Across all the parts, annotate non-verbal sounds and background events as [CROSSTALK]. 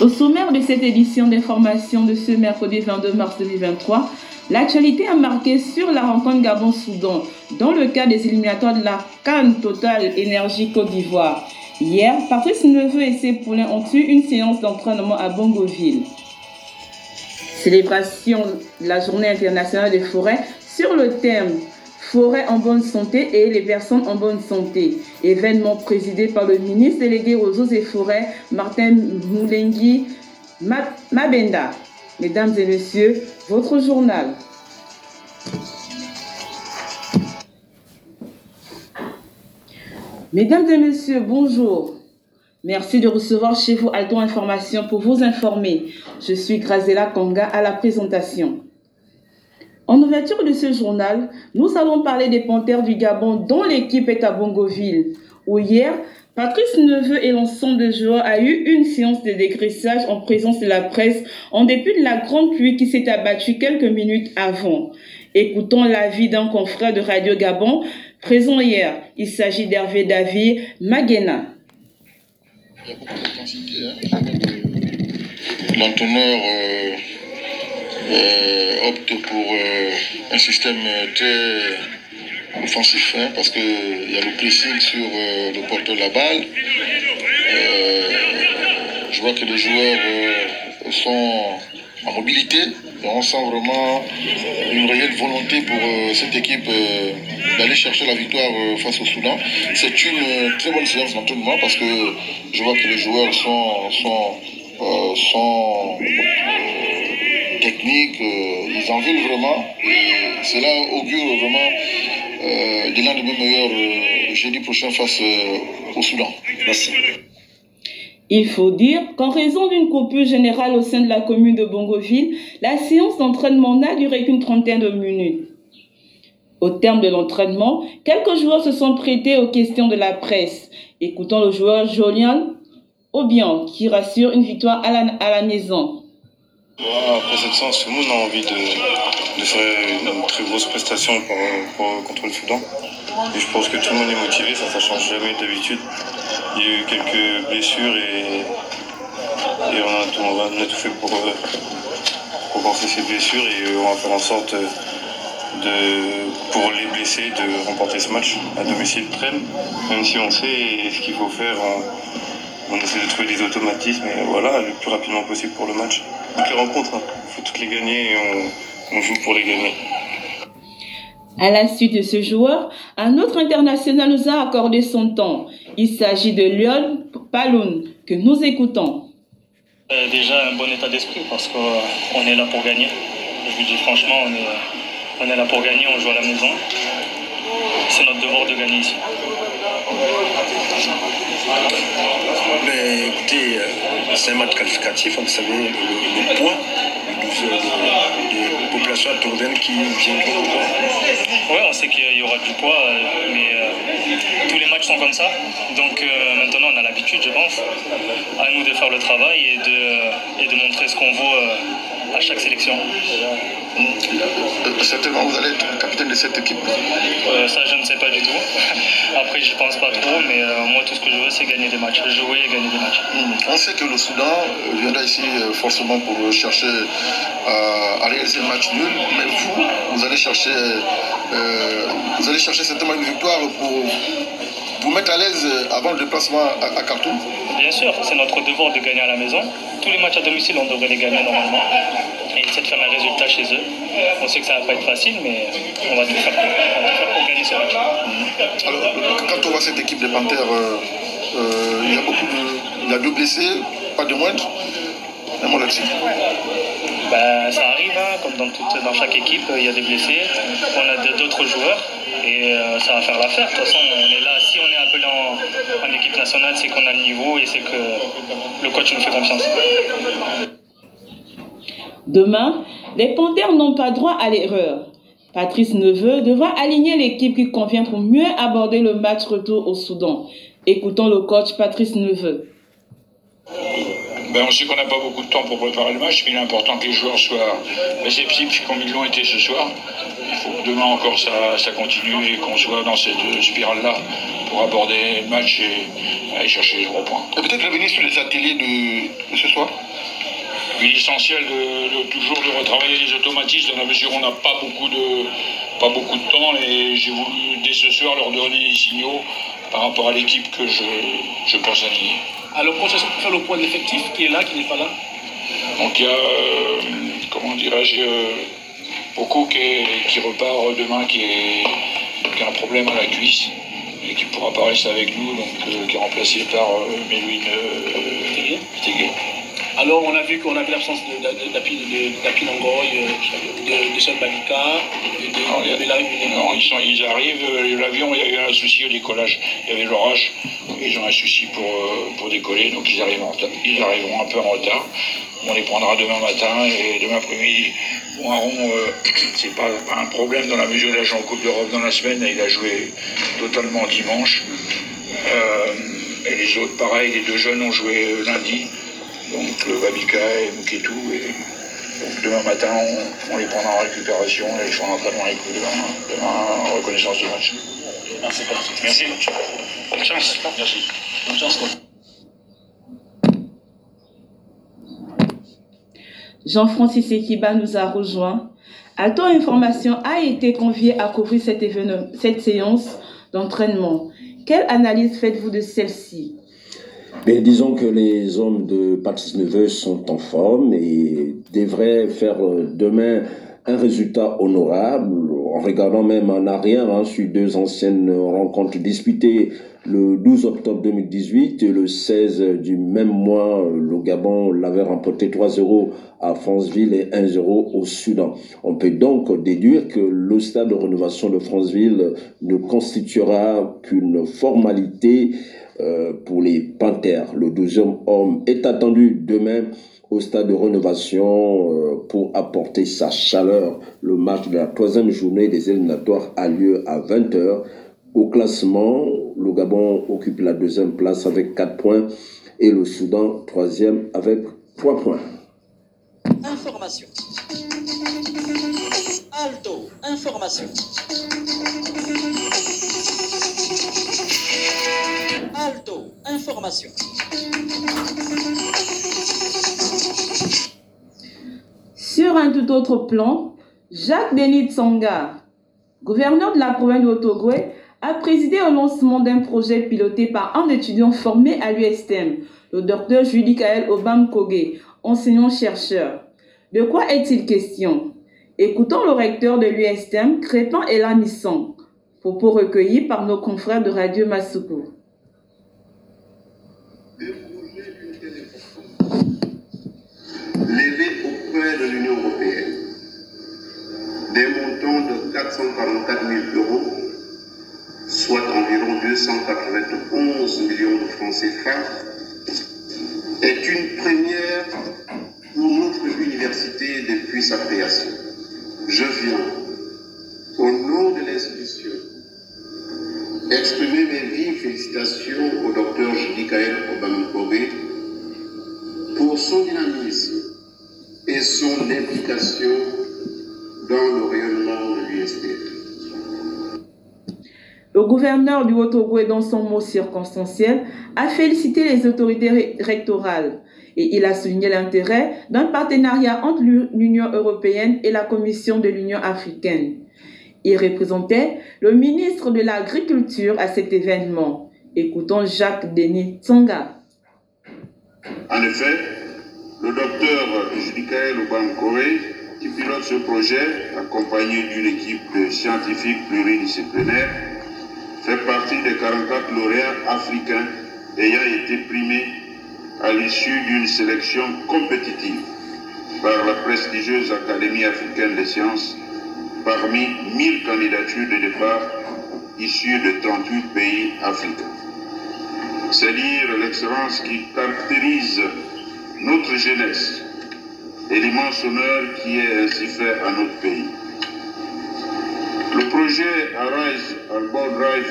Au sommaire de cette édition d'information de ce mercredi 22 mars 2023, l'actualité a marqué sur la rencontre Gabon-Soudan dans le cadre des éliminatoires de la Cannes Total Énergie Côte d'Ivoire. Hier, Patrice Neveu et ses poulains ont eu une séance d'entraînement à Bongoville. Célébration de la journée internationale des forêts sur le thème Forêt en bonne santé et les personnes en bonne santé. Événement présidé par le ministre délégué aux eaux et forêts, Martin Moulengui Mabenda. Mesdames et messieurs, votre journal. Mesdames et messieurs, bonjour. Merci de recevoir chez vous Alton Information pour vous informer. Je suis Grazela Konga à la présentation. En ouverture de ce journal, nous allons parler des Panthères du Gabon dont l'équipe est à Bongoville, où hier, Patrice Neveu et l'ensemble des joueurs a eu une séance de dégraissage en présence de la presse en dépit de la grande pluie qui s'est abattue quelques minutes avant. Écoutons l'avis d'un confrère de Radio Gabon présent hier. Il s'agit d'Hervé David Maguena. Euh, opte pour euh, un système très offensif hein, parce qu'il y a le pressing sur euh, le porteur de la balle. Euh, je vois que les joueurs euh, sont en mobilité. Et on sent vraiment une réelle volonté pour euh, cette équipe euh, d'aller chercher la victoire euh, face au Soudan. C'est une euh, très bonne séance d'entraînement parce que je vois que les joueurs sont, sont, euh, sont euh, techniques, euh, ils en veulent vraiment. Cela augure vraiment euh, de l'un de mes meilleurs jeudi prochain face euh, au Soudan. Merci. Il faut dire qu'en raison d'une coupure générale au sein de la commune de Bongoville, la séance d'entraînement n'a duré qu'une trentaine de minutes. Au terme de l'entraînement, quelques joueurs se sont prêtés aux questions de la presse. Écoutons le joueur Jolian Obian qui rassure une victoire à la, à la maison. Après cette séance, tout le monde a envie de, faire une très grosse prestation contre le Soudan. Et je pense que tout le monde est motivé, ça ne change jamais d'habitude. Il y a eu quelques blessures et, on, a tout, fait pour, euh, pour compenser ces blessures et on va faire en sorte de, pour les blessés de remporter ce match à domicile Trême. Même si on sait ce qu'il faut faire, on, on essaie de trouver des automatismes et voilà, le plus rapidement possible pour le match. Toutes les rencontres, hein. il faut toutes les gagner et on, on joue pour les gagner. À la suite de ce joueur, un autre international nous a accordé son temps. Il s'agit de Lyon Paloun que nous écoutons. Euh, déjà un bon état d'esprit parce qu'on est là pour gagner. Je vous dis franchement, on est, on est là pour gagner, on joue à la maison. C'est notre devoir de gagner ici. Mais écoutez, euh, c'est un match qualificatif, vous savez, le, le poids de, de, de, de population tourdaine qui nous voir. Ouais, on sait qu'il y aura du poids, euh, mais euh, tous les matchs sont comme ça. Donc maintenant, on a je pense. À nous de faire le travail et de, et de montrer ce qu'on vaut euh, à chaque sélection. Euh, Certainement, vous allez être le capitaine de cette équipe. Euh, ça, je ne sais pas du tout. [LAUGHS] Après, je pense pas trop, mais euh, moi, tout ce que je veux, c'est gagner des matchs. Jouer et gagner des matchs. Hmm. On sait que le Soudan viendra ici forcément pour chercher à réaliser un match nul, mais vous, vous allez chercher, euh, vous allez chercher certainement une victoire pour vous mettre à l'aise euh, avant le déplacement à, à Khartoum. Bien sûr, c'est notre devoir de gagner à la maison. Tous les matchs à domicile, on devrait les gagner normalement. Et essayer de faire un résultat chez eux. On sait que ça va pas être facile, mais on va tout faire pour, faire gagner ce match. Alors, euh, quand on voit cette équipe des Panthères, euh, euh, il y a beaucoup de, il y a deux blessés, pas de moindre. Un mot là-dessus. Ben, ça arrive, hein, comme dans, toute- dans chaque équipe, il y a des blessés. On a d'autres joueurs et euh, ça va faire l'affaire. De toute façon, on est là. Si on est appelé en, en équipe c'est qu'on a le niveau et c'est que le coach nous fait confiance. Demain, les Panthères n'ont pas droit à l'erreur. Patrice Neveu devra aligner l'équipe qui convient pour mieux aborder le match retour au Soudan. Écoutons le coach Patrice Neveu. Ben, on sait qu'on n'a pas beaucoup de temps pour préparer le match, mais il est important que les joueurs soient réceptifs comme ils l'ont été ce soir. Il faut que demain encore ça, continue et qu'on soit dans cette spirale-là pour aborder le match et aller chercher les trois points. peut-être revenir sur les ateliers de, ce soir? Il est essentiel de, toujours de retravailler les automatismes dans la mesure où on n'a pas beaucoup de pas beaucoup de temps et j'ai voulu dès ce soir leur donner des signaux par rapport à l'équipe que je, je pense aligner. Alors, pour faire le point de l'effectif qui est là, qui n'est pas là. Donc, il y a, euh, comment dirais-je, beaucoup qui, repart demain, qui, a un problème à la cuisse et qui pourra pas rester avec nous, donc euh, qui est remplacé par euh, Mélouine alors, on a vu qu'on avait l'absence d'Api Nangoy, de, de Balika, de, de, Non, ils, sont, ils arrivent, euh, l'avion, il y a eu un souci au décollage. Il y avait l'orage, ils ont un souci pour, euh, pour décoller, donc ils, arrivent ils arriveront un peu en retard. On les prendra demain matin et demain après-midi. Bon, Aaron, euh, [CLEARS THROAT] c'est pas un problème dans la mesure où il a joué en Coupe d'Europe dans la semaine, il a joué totalement dimanche. et les autres, pareil, les deux jeunes ont joué lundi donc le Babika et Muketu. Et donc demain matin, on, les prendra en récupération et ils feront l'entraînement avec nous demain, demain en reconnaissance de match. Merci. Merci. Bonne chance. Merci. Bonne chance. Jean-Francis Ekiba nous a rejoint. Alto Information a été convié à couvrir cette, cette séance d'entraînement? Quelle analyse faites-vous de celle-ci? Disons que les hommes de Patrice Neveu sont en forme et devraient faire euh, demain un résultat honorable en regardant même en arrière hein, sur deux anciennes rencontres disputées le 12 octobre 2018 et le 16 du même mois, le Gabon l'avait remporté 3-0 à Franceville et 1-0 au Soudan. On peut donc déduire que le stade de rénovation de Franceville ne constituera qu'une formalité euh, pour les Panthères. Le deuxième homme est attendu demain au stade de rénovation euh, pour apporter sa chaleur. Le match de la troisième journée des éliminatoires a lieu à 20h. Au classement, le Gabon occupe la deuxième place avec 4 points et le Soudan troisième avec 3 points. Information. Alto, information. Sur un tout autre plan, Jacques Denis Tsonga, gouverneur de la province de Otogwe, a présidé au lancement d'un projet piloté par un étudiant formé à l'USTM, le docteur Julie Kael Obam Koge, enseignant-chercheur. De quoi est-il question? Écoutons le recteur de l'USTM, Crépin Elamisson, propos recueillis par nos confrères de Radio Masuku. levé auprès de l'Union européenne des montants de 444 000 euros, soit environ 291 millions de francs CFA, est une première pour notre université depuis sa création. Je viens, au nom de l'institution, exprimer mes vives félicitations au docteur Judikael Obamukobé gouverneur du Haut-Togo, dans son mot circonstanciel, a félicité les autorités rectorales et il a souligné l'intérêt d'un partenariat entre l'Union européenne et la Commission de l'Union africaine. Il représentait le ministre de l'Agriculture à cet événement. Écoutons Jacques Denis Tsonga. En effet, le docteur Judikael Obankore, qui pilote ce projet, accompagné d'une équipe de scientifiques pluridisciplinaires, fait partie des 44 lauréats africains ayant été primés à l'issue d'une sélection compétitive par la prestigieuse Académie africaine des sciences parmi 1000 candidatures de départ issues de 38 pays africains. C'est dire l'excellence qui caractérise notre jeunesse et l'immense honneur qui est ainsi fait à notre pays. Le projet Arise Arbor Drive,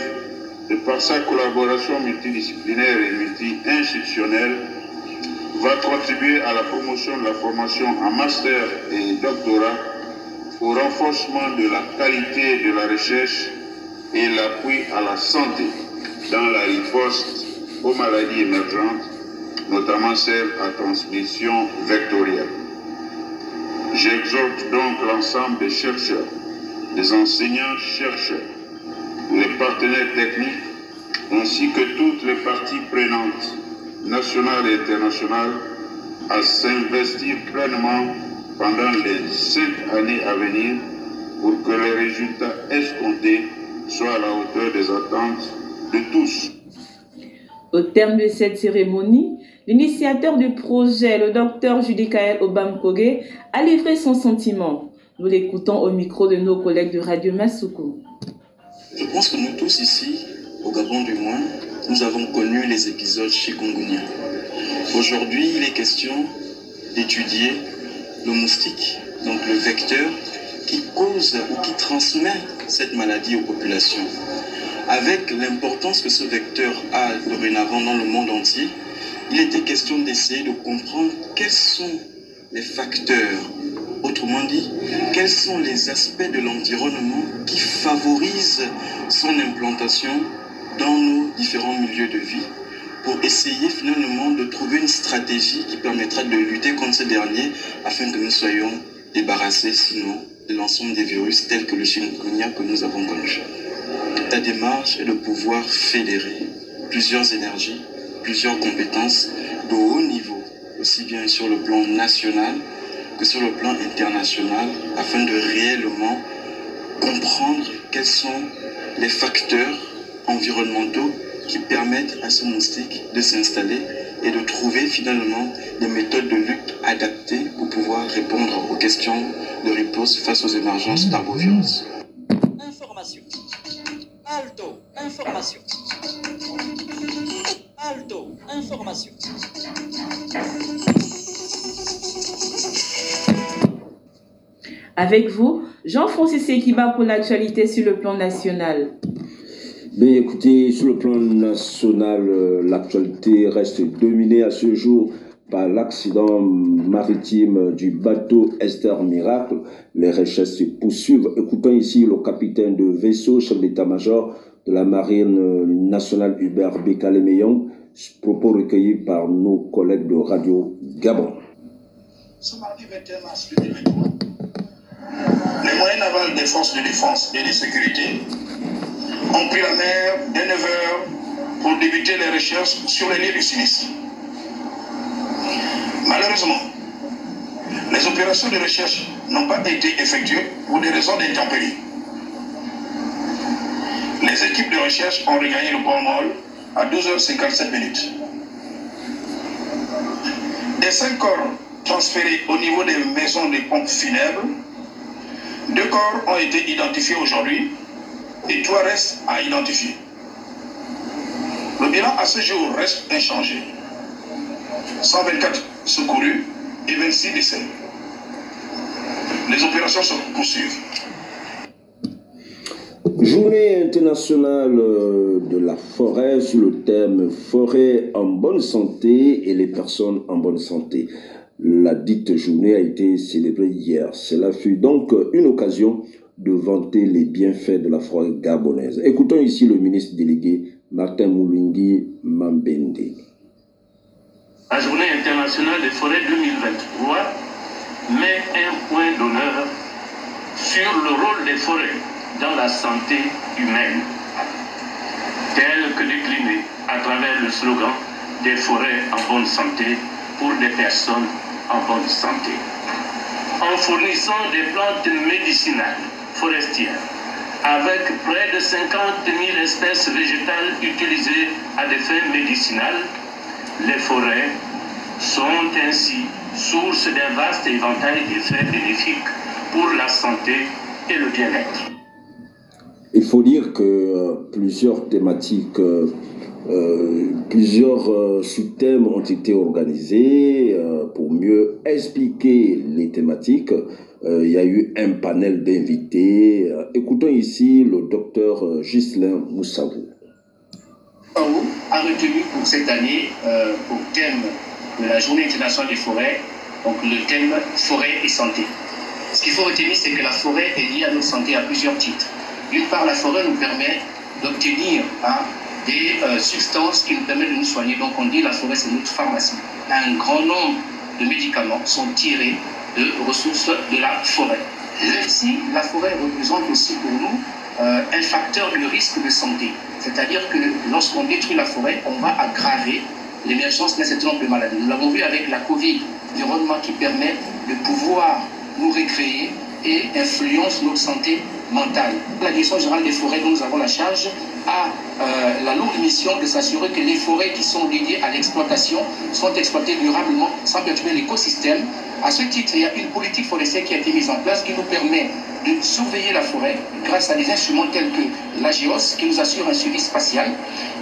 de par sa collaboration multidisciplinaire et multi-institutionnelle, va contribuer à la promotion de la formation en master et doctorat, au renforcement de la qualité de la recherche et l'appui à la santé dans la riposte aux maladies émergentes, notamment celles à transmission vectorielle. J'exhorte donc l'ensemble des chercheurs, des enseignants-chercheurs, les partenaires techniques, ainsi que toutes les parties prenantes, nationales et internationales, à s'investir pleinement pendant les cinq années à venir pour que les résultats escomptés soient à la hauteur des attentes de tous. Au terme de cette cérémonie, l'initiateur du projet, le docteur Judicaël Obamkoge, a livré son sentiment. Nous l'écoutons au micro de nos collègues de Radio Masuku. Je pense que nous tous ici, au Gabon du moins, nous avons connu les épisodes chikungunya. Aujourd'hui, il est question d'étudier le moustique, donc le vecteur qui cause ou qui transmet cette maladie aux populations. Avec l'importance que ce vecteur a dorénavant dans le monde entier, il était question d'essayer de comprendre quels sont les facteurs, autrement dit, quels sont les aspects de l'environnement qui favorisent son implantation dans nos différents milieux de vie pour essayer finalement de trouver une stratégie qui permettra de lutter contre ces derniers afin que nous soyons débarrassés sinon de l'ensemble des virus tels que le chikungunya que nous avons connu. La démarche est de pouvoir fédérer plusieurs énergies, plusieurs compétences de haut niveau, aussi bien sur le plan national que sur le plan international, afin de réellement comprendre quels sont les facteurs environnementaux qui permettent à ce moustique de s'installer et de trouver finalement des méthodes de lutte adaptées pour pouvoir répondre aux questions de riposte face aux émergences d'arbovirus. Information. Alto, information. Alto, information. Avec vous, Jean-Francis Ekiba pour l'actualité sur le plan national. Bien écoutez, sur le plan national, euh, l'actualité reste dominée à ce jour par l'accident maritime du bateau Esther Miracle. Les recherches se poursuivent. Écoutons ici le capitaine de vaisseau, chef d'état-major de la marine nationale Hubert Bekale-Meyon, propos recueillis par nos collègues de Radio Gabon. Ce mardi 21 mars 2023, les moyens navals des forces de défense et de sécurité ont pris la mer dès 9h pour débuter les recherches sur les lieux du sinistre. Malheureusement, les opérations de recherche n'ont pas été effectuées pour des raisons d'intempéries. Les équipes de recherche ont regagné le port Molle à 12h57 minutes. Des cinq corps transférés au niveau des maisons de pompes funèbres, deux corps ont été identifiés aujourd'hui et trois restent à identifier. Le bilan à ce jour reste inchangé. 124 secourus et 26 décès. Les opérations se poursuivent. Journée internationale euh, de la forêt sur le thème forêt en bonne santé et les personnes en bonne santé. La dite journée a été célébrée hier. Cela fut donc une occasion de vanter les bienfaits de la forêt gabonaise. Écoutons ici le ministre délégué Martin Moulingi Mambende. La journée internationale des forêts 2023 met un point d'honneur sur le rôle des forêts dans la santé humaine, tel que décliné à travers le slogan des forêts en bonne santé pour des personnes en bonne santé. En fournissant des plantes médicinales forestières avec près de 50 000 espèces végétales utilisées à des fins médicinales, les forêts sont ainsi source d'un vaste éventail d'effets bénéfiques pour la santé et le bien-être. Il faut dire que euh, plusieurs thématiques, euh, plusieurs euh, sous-thèmes ont été organisés euh, pour mieux expliquer les thématiques. Euh, il y a eu un panel d'invités. Euh, écoutons ici le docteur Ghislain Moussavou. FAO a retenu pour cette année pour thème de la Journée internationale des forêts, donc le thème forêt et santé. Ce qu'il faut retenir, c'est que la forêt est liée à notre santé à plusieurs titres. D'une part, la forêt nous permet d'obtenir hein, des euh, substances qui nous permettent de nous soigner. Donc on dit la forêt, c'est notre pharmacie. Un grand nombre de médicaments sont tirés de ressources de la forêt. Aussi, la forêt représente aussi pour nous euh, un facteur de risque de santé. C'est-à-dire que lorsqu'on détruit la forêt, on va aggraver l'émergence d'un certain nombre de maladies. Nous l'avons vu avec la Covid, environnement qui permet de pouvoir nous récréer et influence notre santé mentale. La Direction générale des forêts dont nous avons la charge a euh, la lourde mission de s'assurer que les forêts qui sont dédiées à l'exploitation sont exploitées durablement sans perturber l'écosystème. À ce titre, il y a une politique forestière qui a été mise en place qui nous permet de surveiller la forêt grâce à des instruments tels que l'AGEOS qui nous assure un suivi spatial,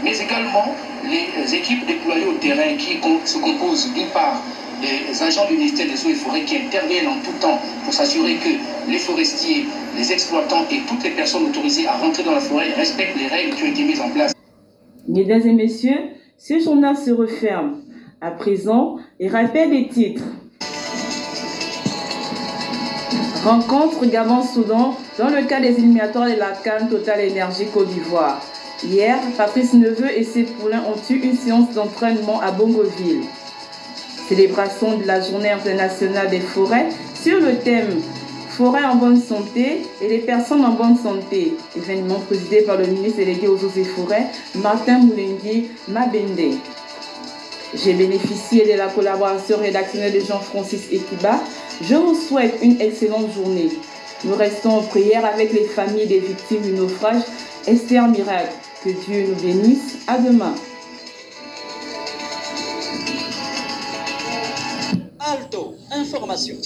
mais également les équipes déployées au terrain qui se composent d'une part des agents du ministère des Eaux et Forêts qui interviennent en tout temps pour s'assurer que les forestiers, les exploitants et toutes les personnes autorisées à rentrer dans la forêt respectent les règles qui ont été mises en place. Mesdames et messieurs, ce journal se referme. À présent, les rappels des titres. Rencontre Gabon-Soudan dans le cas des éliminatoires de la Cannes Total Énergie Côte d'Ivoire. Hier, Patrice Neveu et ses poulains ont eu une séance d'entraînement à Bongoville. Célébration de la Journée internationale des forêts sur le thème Forêt en bonne santé et les personnes en bonne santé. Événement présidé par le ministre délégué aux eaux et forêts, Martin Moulengi Mabende. J'ai bénéficié de la collaboration rédactionnelle de Jean-Francis Ekiba. Je vous souhaite une excellente journée. Nous restons en prière avec les familles des victimes du naufrage. Esther Miracle, que Dieu nous bénisse. À demain. Alto, information.